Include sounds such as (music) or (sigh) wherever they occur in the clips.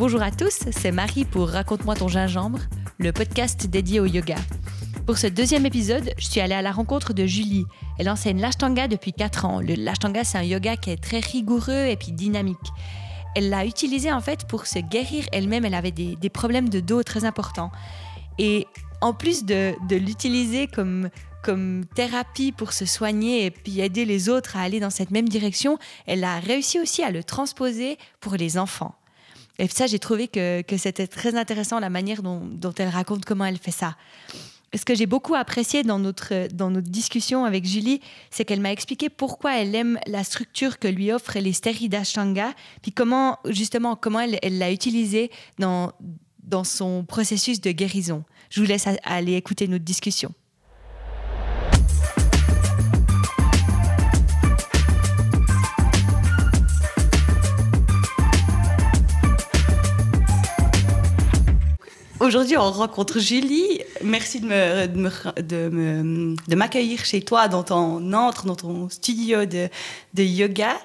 Bonjour à tous, c'est Marie pour Raconte-moi ton gingembre, le podcast dédié au yoga. Pour ce deuxième épisode, je suis allée à la rencontre de Julie. Elle enseigne l'ashtanga depuis 4 ans. L'ashtanga, c'est un yoga qui est très rigoureux et puis dynamique. Elle l'a utilisé en fait pour se guérir elle-même. Elle avait des, problèmes de dos très importants. Et en plus de, de l'utiliser comme, comme thérapie pour se soigner et puis aider les autres à aller dans cette même direction, elle a réussi aussi à le transposer pour les enfants. Et ça, j'ai trouvé que, que c'était très intéressant la manière dont, elle raconte comment elle fait ça. Ce que j'ai beaucoup apprécié dans notre, dans notre discussion avec Julie, c'est qu'elle m'a expliqué pourquoi elle aime la structure que lui offrent les stéries d'Ashtanga, puis comment, justement, comment elle l'a utilisée dans, dans son processus de guérison. Je vous laisse aller écouter notre discussion. Aujourd'hui, on rencontre Julie. Merci de me- de me- de me- de m'accueillir chez toi, dans ton entre, dans ton studio de, de yoga.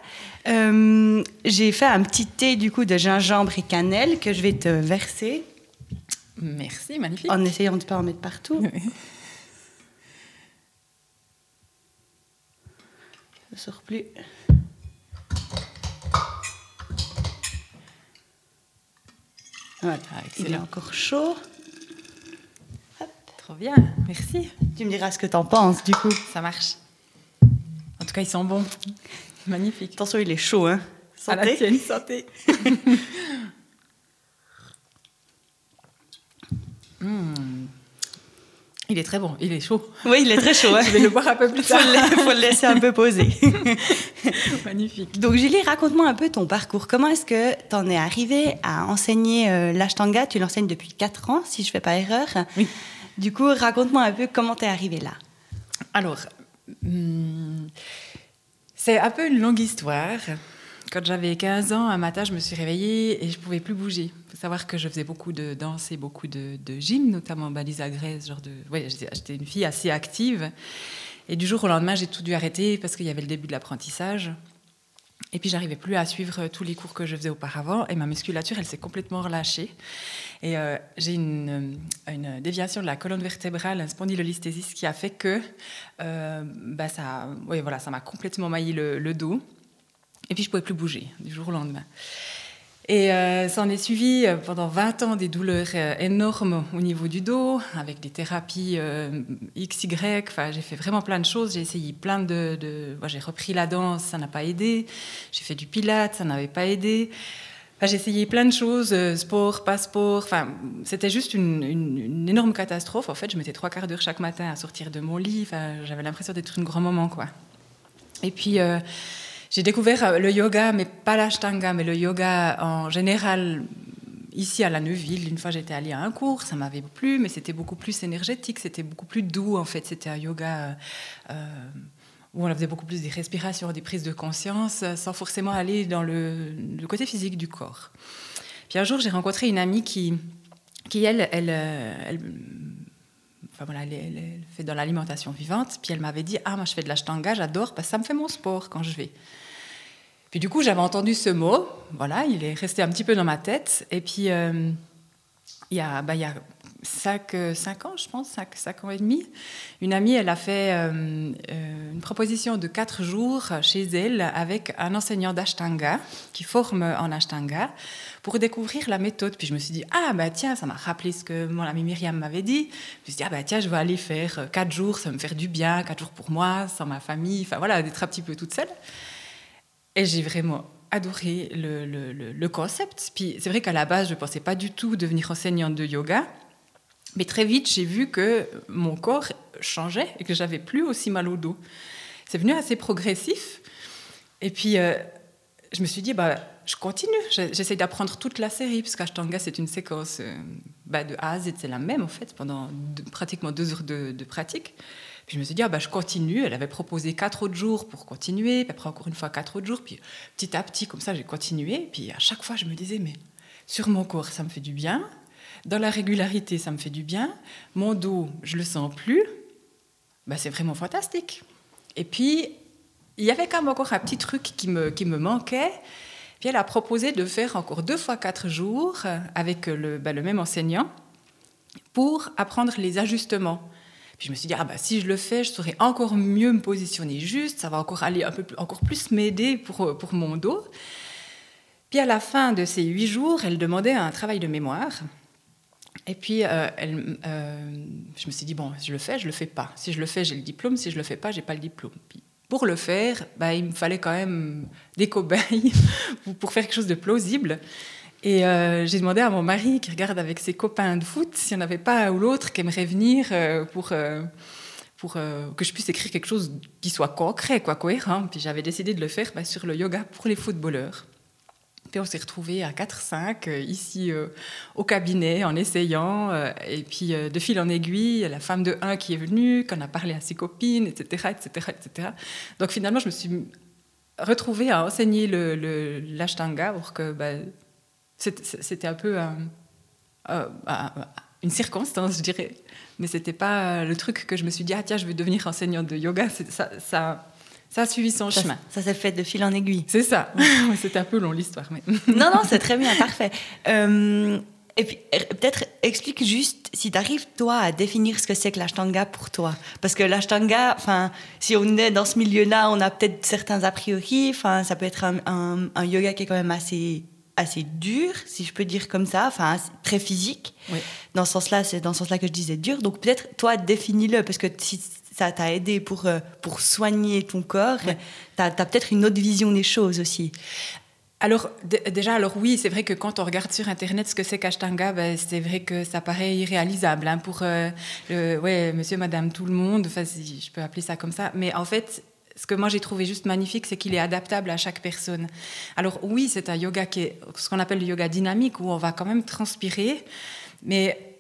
Euh, J'ai fait un petit thé du coup de gingembre et cannelle que je vais te verser Merci, magnifique. en essayant de ne pas en mettre partout. Oui. Ça sort plus. Voilà, Ah, il est encore chaud. Trop bien, merci. Tu me diras ce que t'en penses du coup. Ça marche. En tout cas, ils sont bons. (laughs) Magnifique. Attention, il est chaud, hein. À la Santé. tienne, santé. (laughs) Hmm. Il est très bon, il est chaud. Oui, il est très chaud. (laughs) Hein. Je vais le boire un peu plus faut, tard. le, faut le laisser un peu poser. (laughs) Magnifique. Donc Julie, raconte-moi un peu ton parcours. Comment est-ce que tu en es arrivée à enseigner euh, l'ashtanga Tu l'enseignes depuis 4 ans, si je ne fais pas erreur. Oui. Du coup, raconte-moi un peu comment tu es arrivée là. Alors, hmm, c'est un peu une longue histoire. Quand j'avais 15 ans, un matin, je me suis réveillée et je pouvais plus bouger. Il faut savoir que je faisais beaucoup de danse et beaucoup de, gym, notamment Balisa Grèce, genre de... Ouais, j'étais une fille assez active. Et du jour au lendemain, j'ai tout dû arrêter parce qu'il y avait le début de l'apprentissage. Et puis, j'arrivais plus à suivre tous les cours que je faisais auparavant. Et ma musculature, elle s'est complètement relâchée. Et euh, j'ai une, euh, une déviation de la colonne vertébrale, un spondylolisthésis, qui a fait que euh, bah, ça, ouais, voilà, m'a complètement maillé le dos. Et puis, je pouvais plus bouger du jour au lendemain. Et euh, ça en est suivi euh, pendant 20 ans des douleurs euh, énormes au niveau du dos, avec des thérapies XY. Enfin, j'ai fait vraiment plein de choses. J'ai essayé plein de. j'ai repris la danse, ça n'a pas aidé. J'ai fait du pilate, ça n'avait pas aidé. J'ai essayé plein de choses, sport, pas sport. Enfin, c'était juste une, énorme catastrophe. En fait, je mettais trois quarts d'heure chaque matin à sortir de mon lit. Enfin, j'avais l'impression d'être une grand-maman. Et puis, j'ai découvert euh, le yoga, mais pas l'ashtanga, mais le yoga en général ici à la Neuville. Une fois, j'étais allée à un cours, ça m'avait plu, mais c'était beaucoup plus énergétique, c'était beaucoup plus doux, en fait. C'était un yoga euh, euh, où on faisait beaucoup plus des respirations, des prises de conscience, sans forcément aller dans le, côté physique du corps. Puis un jour, j'ai rencontré une amie qui, qui elle, elle, enfin voilà, elle fait dans l'alimentation vivante. Puis elle m'avait dit Ah, moi je fais de l'ashtanga, j'adore, parce que ça me fait mon sport quand je vais. Puis du coup, j'avais entendu ce mot, voilà, il est resté un petit peu dans ma tête. Et puis, euh, il y a, bah, il y a cinq, euh, cinq ans, je pense, cinq, cinq ans et demi, une amie, elle a fait euh, une proposition de quatre jours chez elle avec un enseignant d'ashtanga qui forme en ashtanga pour découvrir la méthode. Puis je me suis dit, ah bah tiens, ça m'a rappelé ce que mon amie Myriam m'avait dit. Je me suis dit, ah bah tiens, je vais aller faire euh, quatre jours, ça va me faire du bien, quatre jours pour moi, sans ma famille, enfin voilà, d'être un petit peu toute seule. Et j'ai vraiment adoré le, le- le- concept. Puis c'est vrai qu'à la base, je ne pensais pas du tout devenir enseignante de yoga. Mais très vite, j'ai vu que mon corps changeait et que j'avais plus aussi mal au dos. C'est venu assez progressif. Et puis, euh, je me suis dit, bah, je continue. J'essaie d'apprendre toute la série, parce qu'Ashtanga, c'est une séquence euh, bah, de A à Z, c'est la même, en fait, pendant pratiquement deux heures de, de pratique. Puis je me suis dit, ah, bah, je continue. Elle avait proposé quatre autres jours pour continuer, puis après encore une fois quatre autres jours. Puis petit à petit, comme ça, j'ai continué. Puis à chaque fois, je me disais, mais sur mon corps, ça me fait du bien. Dans la régularité, ça me fait du bien. Mon dos, je le sens plus. Bah, c'est vraiment fantastique. Et puis, il y avait quand même encore un petit truc qui me, qui me manquait. Puis elle a proposé de faire encore deux fois quatre jours avec le, bah, le même enseignant pour apprendre les ajustements. Puis je me suis dit, ah bah, si je le fais, je saurais encore mieux me positionner juste, ça va encore aller un peu plus, encore plus m'aider pour, pour mon dos. Puis à la fin de ces huit jours, elle demandait un travail de mémoire. Et puis, euh, elle, euh, je me suis dit, bon, je le fais, je le fais pas. Si je le fais, j'ai le diplôme. Si je le fais pas, j'ai pas le diplôme. Puis, pour le faire, bah, il me fallait quand même des cobayes (laughs) pour faire quelque chose de plausible. Et euh, j'ai demandé à mon mari, qui regarde avec ses copains de foot, s'il n'y en avait pas un ou l'autre qui aimerait venir euh, pour, euh, pour que je puisse écrire quelque chose qui soit concret, quoi, cohérent. Puis j'avais décidé de le faire bah, sur le yoga pour les footballeurs. On s'est retrouvés à 4-5 ici au cabinet en essayant. et puis de fil en aiguille, la femme de un qui est venue, qu'on a parlé à ses copines, etc., etc., etc. Donc finalement, je me suis retrouvée à enseigner l'ashtanga le, pour que bah, c'était un peu une circonstance, je dirais. Mais c'était pas le truc que je me suis dit, ah tiens, je vais devenir enseignante de yoga. Ça, ça a suivi son chemin. Ça s'est fait de fil en aiguille. C'est ça. (laughs) c'était un peu long l'histoire. Mais... (laughs) non, non, c'est très bien, parfait. Euh, et puis, peut-être explique juste si tu arrives, toi, à définir ce que c'est que l'ashtanga pour toi. Parce que l'ashtanga, enfin, si on est dans ce milieu-là, on a peut-être certains a priori. Enfin, ça peut être un, un, yoga qui est quand même assez assez dur, si je peux dire comme ça, enfin très physique. Dans ce sens-là, c'est dans ce sens-là que je disais dur. Donc peut-être toi définis-le parce que si ça t'a aidé pour euh, pour soigner ton corps, tu as, peut-être une autre vision des choses aussi. Alors déjà, alors oui, c'est vrai que quand on regarde sur internet ce que c'est qu'Ashtanga, ben, c'est vrai que ça paraît irréalisable hein, pour euh, ouais, monsieur, madame, tout le monde, enfin, si je peux appeler ça comme ça. Mais en fait, ce que moi j'ai trouvé juste magnifique, c'est qu'il est adaptable à chaque personne. Alors oui, c'est un yoga qui est ce qu'on appelle le yoga dynamique, où on va quand même transpirer, mais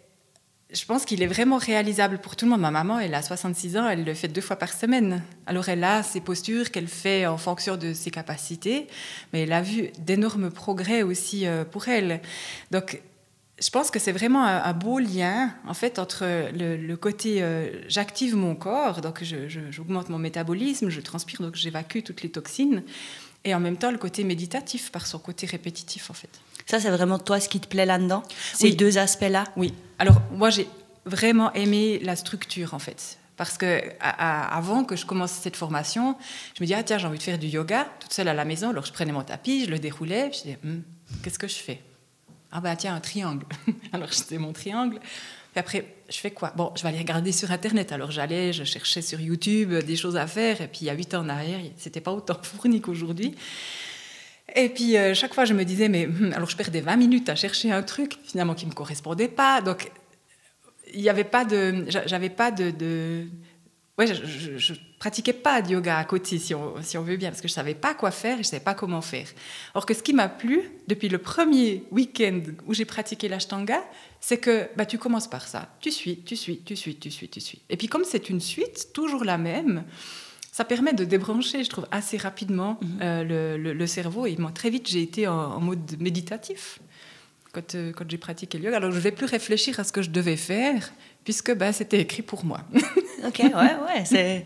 je pense qu'il est vraiment réalisable pour tout le monde. Ma maman, elle a 66 ans, elle le fait deux fois par semaine. Alors elle a ses postures qu'elle fait en fonction de ses capacités, mais elle a vu d'énormes progrès aussi euh, pour elle. Donc je pense que c'est vraiment un, beau lien en fait entre le, côté euh, j'active mon corps, donc j'augmente mon métabolisme, je transpire, donc j'évacue toutes les toxines, et en même temps le côté méditatif par son côté répétitif en fait. Ça c'est vraiment toi ce qui te plaît là-dedans, ces deux aspects-là. Oui. Alors moi j'ai vraiment aimé la structure en fait. Parce que avant que je commence cette formation, je me disais, ah tiens, j'ai envie de faire du yoga toute seule à la maison. Alors je prenais mon tapis, je le déroulais, je disais, hum, qu'est-ce que je fais ah bah tiens, un triangle. (laughs) Alors c'était mon triangle. Puis après, je fais quoi Bon, je vais aller regarder sur Internet. Alors j'allais, je cherchais sur YouTube des choses à faire. Et puis il y a huit ans en arrière, c'était pas autant (laughs) fourni qu'aujourd'hui. Et puis euh, chaque fois, je me disais, mais hmm, alors je perdais 20 minutes à chercher un truc finalement qui me correspondait pas. Donc il n'y avait pas de, j'avais pas de, de ouais, je, ne pratiquais pas de yoga à côté, si on, si on veut bien, parce que je savais pas quoi faire et je savais pas comment faire. Or que ce qui m'a plu depuis le premier week-end où j'ai pratiqué l'ashtanga, c'est que bah, tu commences par ça, tu suis, tu suis, tu suis, tu suis, tu suis. Et puis comme c'est une suite, toujours la même, ça permet de débrancher, je trouve, assez rapidement mhm. euh, le, le, cerveau. Et moi, très vite, j'ai été en, en, mode méditatif quand, euh, quand j'ai pratiqué le yoga. Alors je ne vais plus réfléchir à ce que je devais faire, puisque bah, c'était écrit pour moi. (laughs) ok, ouais, ouais. C'est,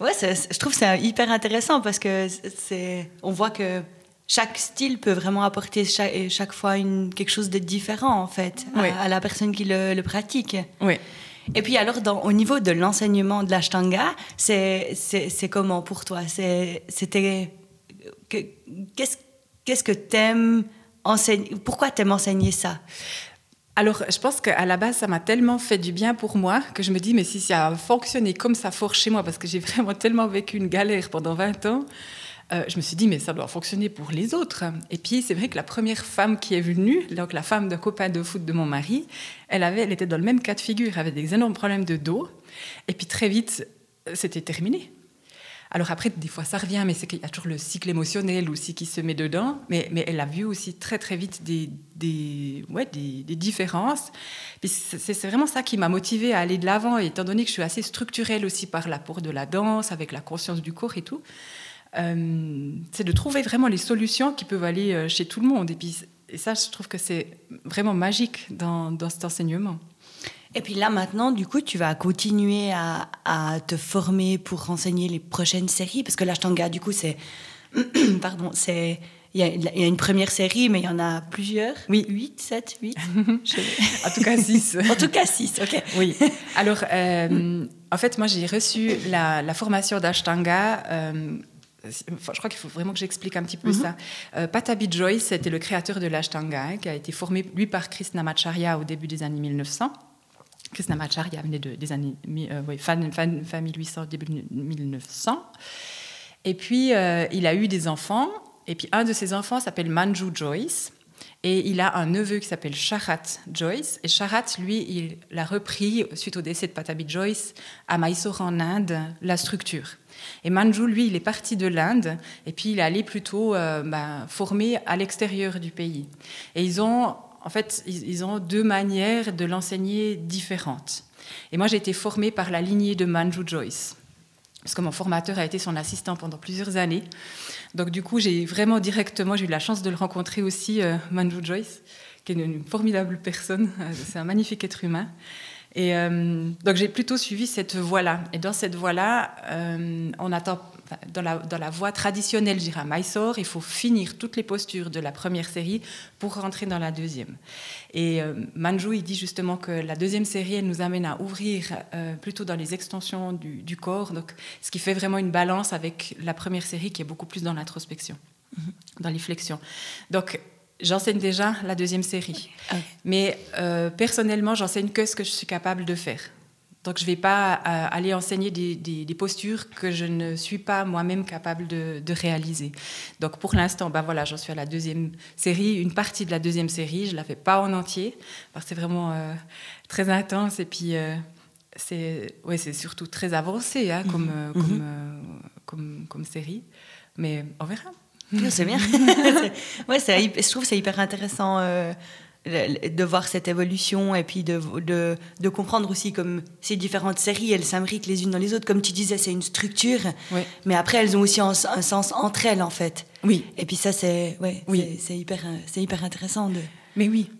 ouais je trouve que c'est hyper intéressant parce que c'est, on voit que chaque style peut vraiment apporter chaque, chaque fois une, quelque chose de différent, en fait, à, la personne qui le, pratique. Oui. Et puis alors, au niveau de l'enseignement de l'ashtanga, c'est, comment pour toi? C'était... Qu'est-ce, qu'est-ce que t'aimes enseigner Pourquoi t'aimes enseigner ça? Alors, je pense qu'à la base, ça m'a tellement fait du bien pour moi que je me dis, mais si ça a fonctionné comme ça fort chez moi, parce que j'ai (laughs) vraiment tellement vécu une galère pendant 20 ans, euh, je me suis dit, mais ça doit fonctionner pour les autres. Et puis, c'est vrai que la première femme qui est venue, donc la femme d'un copain de foot de mon mari, elle, avait, elle était dans le même cas de figure, elle avait des énormes problèmes de dos. Et puis, très vite, c'était terminé. Alors après, des fois, ça revient, mais c'est qu'il y a toujours le cycle émotionnel aussi qui se met dedans. Mais, elle a vu aussi très, très vite des, des, ouais, des, différences. c'est vraiment ça qui m'a motivée à aller de l'avant, étant donné que je suis assez structurelle aussi par l'apport de la danse, avec la conscience du corps et tout. Euh, c'est de trouver vraiment les solutions qui peuvent aller euh, chez tout le monde. Et, puis, et ça, je trouve que c'est vraiment magique dans, dans cet enseignement. Et puis là maintenant, du coup, tu vas continuer à, te former pour renseigner les prochaines séries, parce que l'ashtanga, du coup, c'est, (clears throat) pardon, c'est, il y, a, il y, a, une première série, mais il y en a plusieurs? Oui. 8, 7, 8 En tout cas 6. (laughs) en tout cas 6, ok. Oui. Alors, euh, en fait, moi, j'ai reçu la, la formation d'Ashtanga. Euh, je crois qu'il faut vraiment que j'explique un petit peu mm -hmm. ça. Euh, Patabi Joyce, c'était le créateur de l'Ashtanga, qui a été formé, lui, par Krishnamacharya au début des années 1900. Krishnamacharya venait de, des années euh, oui, fin, fin, fin 1800, début 1900. Et puis, euh, il a eu des enfants. Et puis, un de ses enfants s'appelle Manju Joyce. Et il a un neveu qui s'appelle Sharat Joyce. Et Sharat, lui, il l'a repris, suite au décès de Patabi Joyce, à Mysore en Inde, la structure. Et Manju, lui, il est parti de l'Inde et puis il est allé plutôt euh, ben, former à l'extérieur du pays. Et ils ont, en fait, ils ont deux manières de l'enseigner différentes. Et moi, j'ai été formée par la lignée de Manju Joyce parce que mon formateur a été son assistant pendant plusieurs années. Donc du coup, j'ai vraiment directement, j'ai eu la chance de le rencontrer aussi, euh, Manju Joyce, qui est une, une formidable personne, c'est un magnifique être humain. Et euh, donc j'ai plutôt suivi cette voie-là. Et dans cette voie-là, euh, on attend, dans la, dans la voie traditionnelle, je dirais à Mysore, il faut finir toutes les postures de la première série pour rentrer dans la deuxième. Et euh, Manju, il dit justement que la deuxième série, elle nous amène à ouvrir euh, plutôt dans les extensions du, du, corps, donc, ce qui fait vraiment une balance avec la première série qui est beaucoup plus dans l'introspection, -hmm. dans les flexions. Donc J'enseigne déjà la deuxième série. Ah. Mais euh, personnellement, j'enseigne que ce que je suis capable de faire. Donc, je ne vais pas euh, aller enseigner des, des, des, postures que je ne suis pas moi-même capable de, de, réaliser. Donc, pour l'instant, ben voilà, j'en suis à la deuxième série, une partie de la deuxième série. Je ne la fais pas en entier, parce que c'est vraiment euh, très intense. Et puis, euh, c'est ouais, surtout très avancé hein, comme, mm -hmm. comme, comme, comme série. Mais on verra. (laughs) C'est bien. (laughs) ouais, je trouve c'est hyper intéressant euh, de voir cette évolution et puis de, de, de, comprendre aussi comme ces différentes séries, elles s'imbriquent les unes dans les autres. Comme tu disais, c'est une structure, oui. mais après, elles ont aussi un, un, sens entre elles, en fait. Oui. Et puis ça, c'est ouais, oui. c'est hyper, hyper intéressant. De... Mais oui.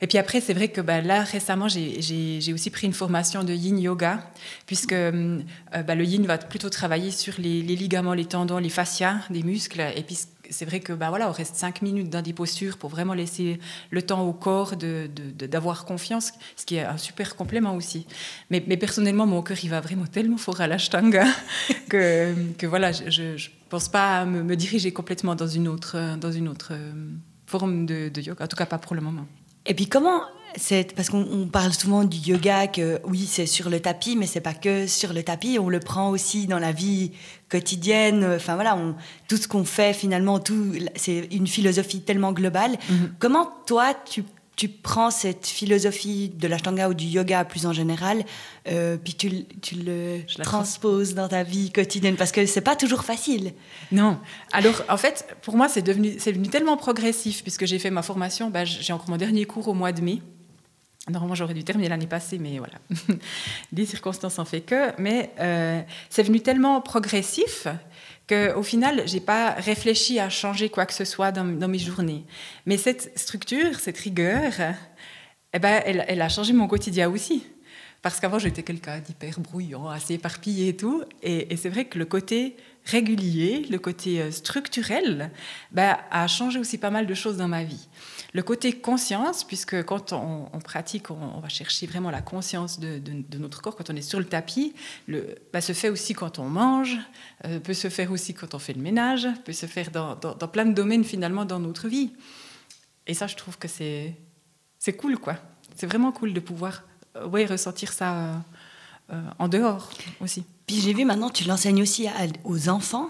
Et puis après, c'est vrai que bah, là, récemment, j'ai aussi pris une formation de yin yoga, puisque euh, bah, le yin va plutôt travailler sur les, ligaments, les tendons, les fascias des muscles. Et puis c'est vrai que bah, voilà, on reste cinq minutes dans des postures pour vraiment laisser le temps au corps d'avoir confiance, ce qui est un super complément aussi. Mais, personnellement, mon cœur, il va vraiment tellement fort à l'ashtanga (laughs) que, que voilà, je ne pense pas me, diriger complètement dans une autre, dans une autre forme de, de yoga, en tout cas pas pour le moment. Et puis comment c'est parce qu'on parle souvent du yoga que oui c'est sur le tapis mais c'est pas que sur le tapis on le prend aussi dans la vie quotidienne enfin voilà on, tout ce qu'on fait finalement tout c'est une philosophie tellement globale mm -hmm. comment toi tu tu prends cette philosophie de l'ashtanga ou du yoga plus en général, euh, puis tu, tu le transposes dans ta vie quotidienne parce que c'est pas toujours facile. Non. Alors en fait, pour moi, c'est devenu, devenu tellement progressif puisque j'ai fait ma formation. Ben, j'ai encore mon dernier cours au mois de mai. Normalement, j'aurais dû terminer l'année passée, mais voilà. (laughs) Les circonstances en fait que. Mais euh, c'est venu tellement progressif qu'au final, je n'ai pas réfléchi à changer quoi que ce soit dans, mes journées. Mais cette structure, cette rigueur, eh ben, elle, a changé mon quotidien aussi. Parce qu'avant, j'étais quelqu'un d'hyper brouillon, assez éparpillé et tout. Et c'est vrai que le côté régulier, le côté structurel, ben, a changé aussi pas mal de choses dans ma vie. Le côté conscience, puisque quand on, pratique, on, va chercher vraiment la conscience de, notre corps, quand on est sur le tapis, le, ben, se fait aussi quand on mange, euh, peut se faire aussi quand on fait le ménage, peut se faire dans, plein de domaines finalement dans notre vie. Et ça, je trouve que c'est cool, quoi. C'est vraiment cool de pouvoir euh, ouais, ressentir ça euh, euh, en dehors aussi. Puis j'ai vu maintenant, tu l'enseignes aussi à, aux enfants.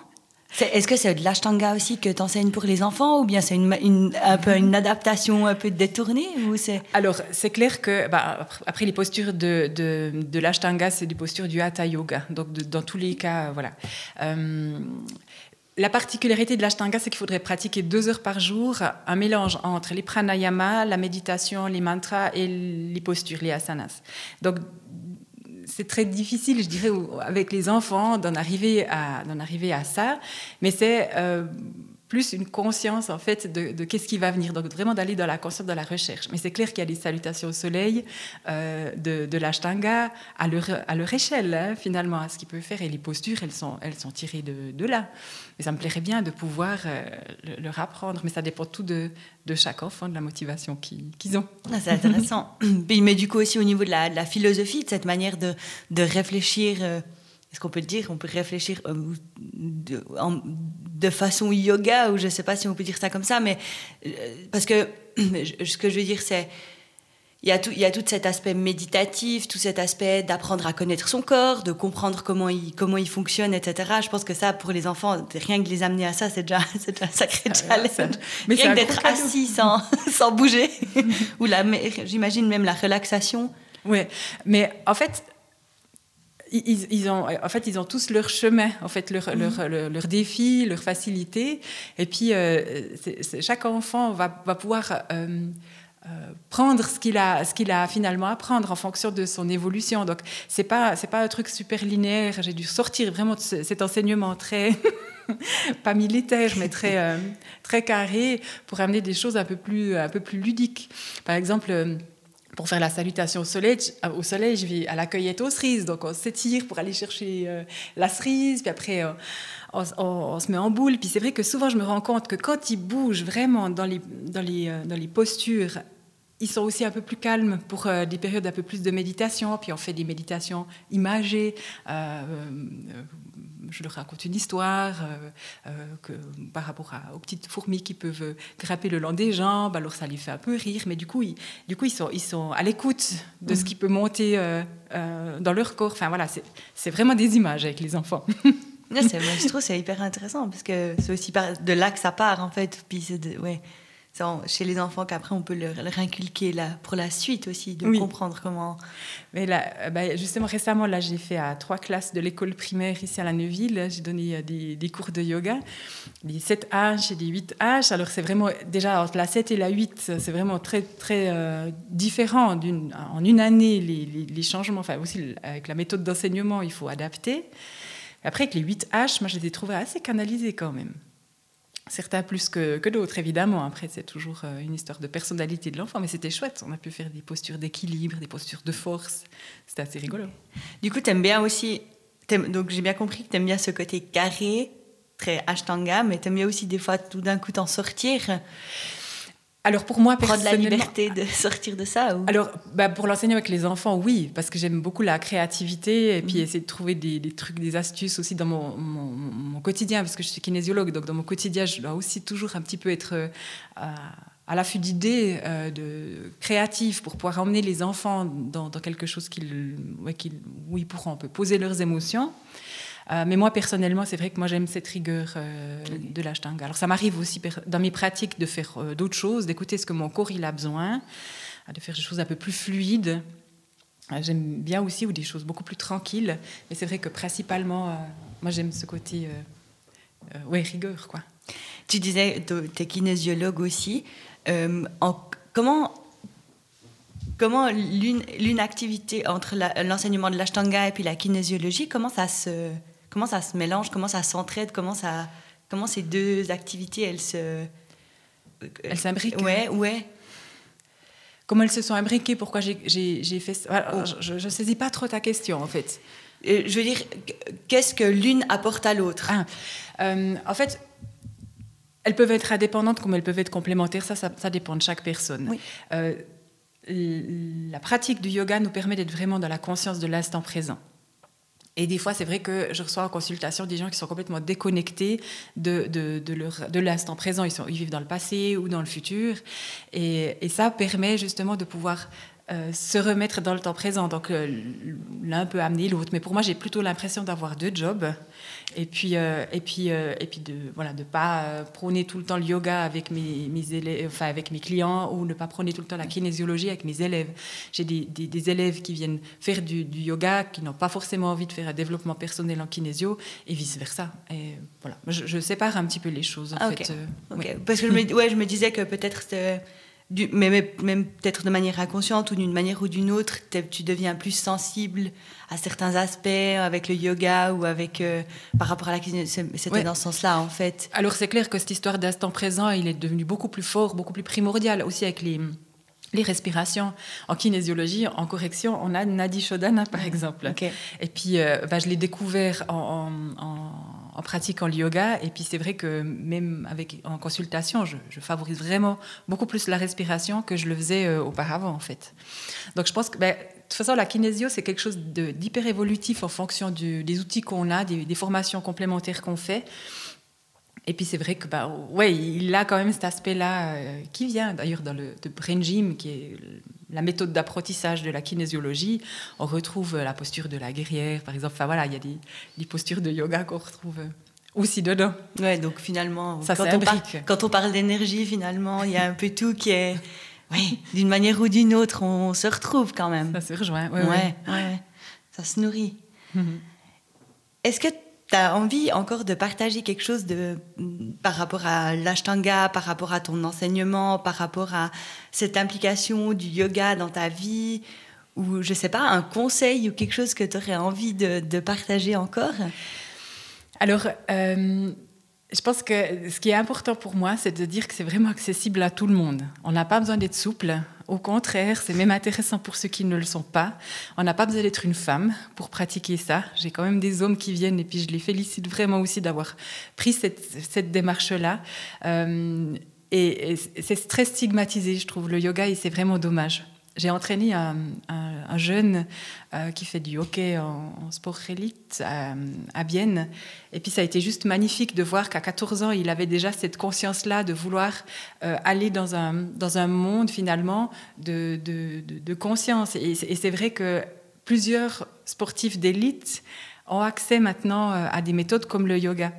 Est-ce que c'est de l'ashtanga aussi que tu enseignes pour les enfants ou bien c'est une, une, un peu une adaptation un peu détournée ou Alors, c'est clair que bah, après les postures de, de, de l'ashtanga, c'est des postures du hatha yoga. Donc, de, dans tous les cas, voilà. Euh, la particularité de l'ashtanga, c'est qu'il faudrait pratiquer deux heures par jour, un mélange entre les pranayama, la méditation, les mantras et les postures, les asanas. Donc, c'est très difficile, je dirais, avec les enfants d'en arriver à, ça. Mais c'est, euh, plus une conscience en fait de, qu'est-ce qui va venir. Donc vraiment d'aller dans la conscience de la recherche. Mais c'est clair qu'il y a des salutations au soleil euh, de, de l'ashtanga à leur, à leur échelle hein, finalement, à ce qu'ils peuvent faire. Et les postures, elles sont, elles sont tirées de, de là. Mais ça me plairait bien de pouvoir euh, leur apprendre. Mais ça dépend tout de, de chaque enfant, de la motivation qu'ils ont. Ah, c'est intéressant. (laughs) Mais du coup aussi au niveau de la, de la philosophie, de cette manière de, de réfléchir. Euh, est-ce qu'on peut le dire On peut réfléchir euh, de, façon yoga, ou je ne sais pas si on peut dire ça comme ça, mais euh, parce que (clears throat) ce que je veux dire, c'est il y, a tout, il y a tout cet aspect méditatif, tout cet aspect d'apprendre à connaître son corps, de comprendre comment il, comment il fonctionne, etc. Je pense que ça, pour les enfants, rien que les amener à ça, c'est déjà, (laughs) déjà un sacré ah challenge. Mais rien que d'être assis sans, (laughs) sans bouger, ou j'imagine même la relaxation. Oui, mais en fait, ils, ont, en fait, ils ont tous leur chemin, en fait, leur, leur, leur, défi, leur facilité. Et puis, euh, chaque enfant va, va pouvoir euh, euh, prendre ce qu'il a, ce qu'il a finalement à prendre en fonction de son évolution. Donc, c'est pas, c'est pas un truc super linéaire. J'ai dû sortir vraiment de cet enseignement très (laughs) pas militaire, mais très, très carré pour amener des choses un peu plus, un peu plus ludiques. Par exemple pour faire la salutation au soleil, au soleil je vais à la cueillette aux cerises. Donc on s'étire pour aller chercher euh, la cerise, puis après euh, on, se met en boule. Puis c'est vrai que souvent je me rends compte que quand ils bougent vraiment dans les, dans les, euh, dans les postures, ils sont aussi un peu plus calmes pour des périodes un peu plus de méditation. Puis on fait des méditations imagées je leur raconte une histoire euh, euh, que, par rapport aux petites fourmis qui peuvent grimper le long des jambes. Alors ça les fait un peu rire, mais du coup, ils, du coup, ils, sont, ils sont à l'écoute de ce mhm. qui peut monter euh, dans leur corps. Enfin voilà, c'est vraiment des images avec les enfants. je trouve c'est hyper intéressant parce que c'est aussi de là que ça part en fait. Puis de, ouais, chez les enfants qu'après on peut leur, inculquer là, pour la suite aussi, de comprendre comment. Mais là, euh, bah, justement, récemment, là, j'ai fait à trois classes de l'école primaire ici à la Neuville. J'ai donné euh, des, cours de yoga, des 7H et des 8H. Alors, c'est vraiment, déjà, entre la 7 et la 8, c'est vraiment très, très euh, différent. en une année, les, les, changements, enfin, aussi avec la méthode d'enseignement, il faut adapter. Après, avec les 8H, moi, je les ai trouvés assez canalisés quand même. Certains plus que, d'autres, évidemment. Après, c'est toujours euh, une histoire de personnalité de l'enfant, mais c'était chouette. On a pu faire des postures d'équilibre, des postures de force. C'était assez rigolo. Du coup, tu aimes bien aussi. donc, j'ai bien compris que tu aimes bien ce côté carré, très ashtanga, mais tu aimes bien aussi des fois tout d'un coup t'en sortir. Alors pour moi, prendre la liberté de (laughs) sortir de ça Alors bah pour l'enseigner avec les enfants, oui, parce que j'aime beaucoup la créativité et puis mhm. essayer de trouver des, trucs, des astuces aussi dans mon, mon, quotidien, parce que je suis kinésiologue, donc dans mon quotidien, je dois aussi toujours un petit peu être euh, à, l'affût d'idées euh, de créatives pour pouvoir emmener les enfants dans, quelque chose qu'ils, où ils pourront un peu poser leurs émotions. Euh, mais moi, personnellement, c'est vrai que moi, j'aime cette rigueur euh, de l'ashtanga. Alors, ça m'arrive aussi dans mes pratiques de faire euh, d'autres choses, d'écouter ce que mon corps il a besoin, de faire des choses un peu plus fluides. J'aime bien aussi ou des choses beaucoup plus tranquilles. Mais c'est vrai que principalement, moi, j'aime ce côté, ouais, rigueur, quoi. Tu disais, tu es kinésiologue aussi. En, comment comment l'une activité entre l'enseignement de l'ashtanga et puis la kinésiologie, comment ça se, comment ça se mélange, comment ça s'entraide, comment, ça, comment ces deux activités, elles se... Elles s'imbriquent Ouais, ouais. Comment elles se sont imbriquées Pourquoi j'ai fait ça oh. Je ne saisis pas trop ta question, en fait. Euh, je veux dire, qu'est-ce que l'une apporte à l'autre? Ah, euh, En fait, elles peuvent être indépendantes comme elles peuvent être complémentaires. Ça, ça, dépend de chaque personne. Oui. Euh, la pratique du yoga nous permet d'être vraiment dans la conscience de l'instant présent. Et des fois, c'est vrai que je reçois en consultation des gens qui sont complètement déconnectés de, de, de l'instant présent. Ils, sont, ils vivent dans le passé ou dans le futur. Et, et ça permet justement de pouvoir euh, se remettre dans le temps présent. Donc euh, l'un peut amener l'autre. Mais pour moi, j'ai plutôt l'impression d'avoir deux jobs. Et puis, euh, et puis, et puis de voilà, de pas prôner tout le temps le yoga avec mes, mes élèves, enfin avec mes clients, ou ne pas prôner tout le temps la kinésiologie avec mes élèves. J'ai des, des, élèves qui viennent faire du, yoga, qui n'ont pas forcément envie de faire un développement personnel en kinésio, et vice versa. Et voilà, je, sépare un petit peu les choses. En ah, fait. Parce que je me, ouais, je me disais que peut-être mais, même peut-être de manière inconsciente ou d'une manière ou d'une autre, tu deviens plus sensible à certains aspects avec le yoga ou avec euh, par rapport à la cuisine. C'était dans ce sens-là, en fait. Alors c'est clair que cette histoire d'instant présent, il est devenu beaucoup plus fort, beaucoup plus primordial aussi avec les les respirations. En kinésiologie, en correction, on a Nadi Shodhana, par exemple. Et puis, euh, bah, je l'ai découvert en, en pratiquant le yoga. Et puis c'est vrai que même avec, en consultation, je, favorise vraiment beaucoup plus la respiration que je le faisais euh, auparavant en fait. Donc je pense que ben, de toute façon la kinésio c'est quelque chose d'hyper évolutif en fonction des outils qu'on a, des, formations complémentaires qu'on fait. Et puis c'est vrai que bah ouais, il a quand même cet aspect-là euh, qui vient d'ailleurs dans le de Brain Gym, qui est la méthode d'apprentissage de la kinésiologie, on retrouve la posture de la guerrière, par exemple. Enfin voilà, il y a des, postures de yoga qu'on retrouve aussi dedans. Ouais, donc finalement, Ça quand, on quand on parle d'énergie, finalement, il y a un peu tout qui est, oui, d'une manière ou d'une autre, on se retrouve quand même. Ça se rejoint, ouais, ouais, ouais. Ça se nourrit. Mhm. Est-ce que envie encore de partager quelque chose de, par rapport à l'ashtanga, par rapport à ton enseignement, par rapport à cette implication du yoga dans ta vie ou je sais pas, un conseil ou quelque chose que tu aurais envie de, partager encore? Alors, euh, je pense que ce qui est important pour moi, c'est de dire que c'est vraiment accessible à tout le monde. On n'a pas besoin d'être souple. Au contraire, c'est même intéressant pour ceux qui ne le sont pas. On n'a pas besoin d'être une femme pour pratiquer ça. J'ai quand même des hommes qui viennent et puis je les félicite vraiment aussi d'avoir pris cette, démarche-là. Euh, et c'est très stigmatisé, je trouve, le yoga, et c'est vraiment dommage j'ai entraîné un, jeune euh, qui fait du hockey en, sport élite à, à, Bienne. Et puis ça a été juste magnifique de voir qu'à 14 ans, il avait déjà cette conscience-là de vouloir euh, aller dans un, dans un monde finalement de, de, de, conscience. Et, c'est vrai que plusieurs sportifs d'élite ont accès maintenant euh, à des méthodes comme le yoga.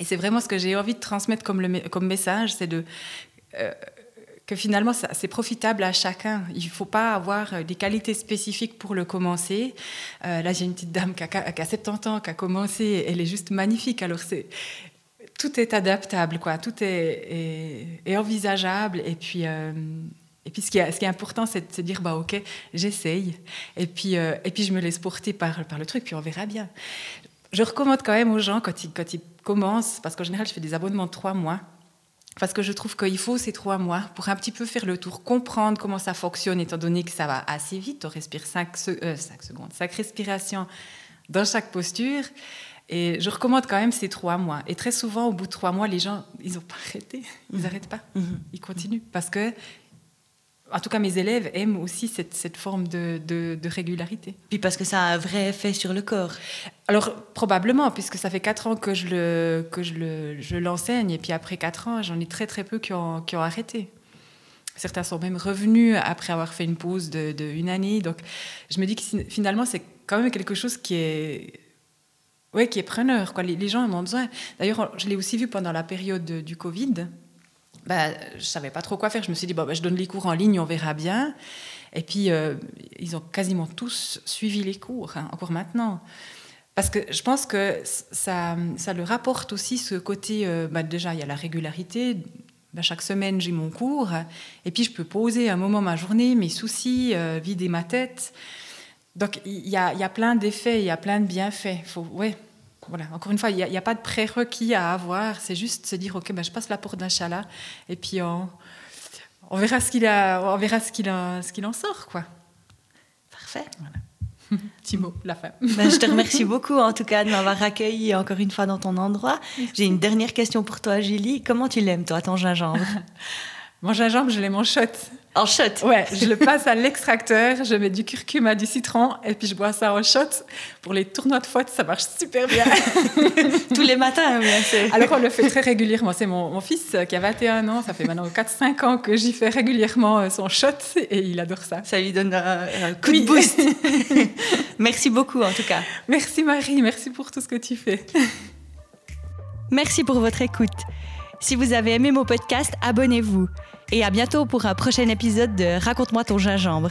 Et c'est vraiment ce que j'ai envie de transmettre comme, le, comme message, c'est de que finalement, c'est profitable à chacun. Il ne faut pas avoir euh, des qualités spécifiques pour le commencer. Euh, là, j'ai une petite dame qui a, qui a, 70 ans, qui a commencé, elle est juste magnifique. Alors, c'est tout est adaptable, quoi. Tout est, envisageable. Et puis, euh, et puis ce, qui est, ce qui est important, c'est de se dire, bah, OK, j'essaye. Et, puis et puis, je me laisse porter par, par le truc, puis on verra bien. Je recommande quand même aux gens, quand ils, quand ils commencent, parce qu'en général, je fais des abonnements de trois mois, parce que je trouve qu'il faut ces trois mois pour un petit peu faire le tour, comprendre comment ça fonctionne, étant donné que ça va assez vite. On respire 5 euh, secondes, 5 respirations dans chaque posture. Et je recommande quand même ces trois mois. Et très souvent, au bout de trois mois, les gens, ils n'ont pas arrêté. Ils n'arrêtent mmh. pas. Mmh. Ils continuent. Parce que en tout cas, mes élèves aiment aussi cette, cette forme de, de, régularité. Puis parce que ça a un vrai effet sur le corps Alors, probablement, puisque ça fait quatre ans que je, le, que je, le, je l'enseigne, et puis après quatre ans, j'en ai très très peu qui ont, qui ont arrêté. Certains sont même revenus après avoir fait une pause de, de une année. Donc, je me dis que finalement, c'est quand même quelque chose qui est ouais, qui est preneur. Quoi. Les, les gens en ont besoin. D'ailleurs, je l'ai aussi vu pendant la période du Covid bah, je savais pas trop quoi faire. Je me suis dit, bah, je donne les cours en ligne, on verra bien. Et puis, euh, ils ont quasiment tous suivi les cours, hein, encore maintenant. Parce que je pense que ça, ça le rapporte aussi ce côté, euh, bah, déjà, il y a la régularité. Bah, chaque semaine, j'ai mon cours. Et puis, je peux poser un moment ma journée, mes soucis, euh, vider ma tête. Donc, il y a, y a, plein d'effets, il y a plein de bienfaits. Faut, ouais, voilà, encore une fois, il n'y a, pas de prérequis à avoir. C'est juste se dire, OK, ben, je passe la porte d'un chala et puis on, on verra ce qu'il on verra ce qu'il ce qu'il en sort, quoi. Parfait. Voilà. (laughs) Petit mot, la fin. Ben, je te remercie beaucoup, en tout cas, de m'avoir accueilli encore une fois dans ton endroit. J'ai une dernière question pour toi, Julie. Comment tu l'aimes, toi, ton gingembre? (laughs) Mon gingembre, je l'aime en shot. En shot Ouais, je le (laughs) passe à l'extracteur, je mets du curcuma, du citron, et puis je bois ça en shot. Pour les tournois de faute, ça marche super bien. (laughs) Tous les matins, bien sûr. Alors on le fait très régulièrement. C'est mon, fils qui a 21 ans, ça fait maintenant 4-5 ans que j'y fais régulièrement euh, son shot, et il adore ça. Ça lui donne un, coup de boost. (laughs) merci beaucoup, en tout cas. Merci Marie, merci pour tout ce que tu fais. Merci pour votre écoute. Si vous avez aimé mon podcast, abonnez-vous. Et à bientôt pour un prochain épisode de Raconte-moi ton gingembre.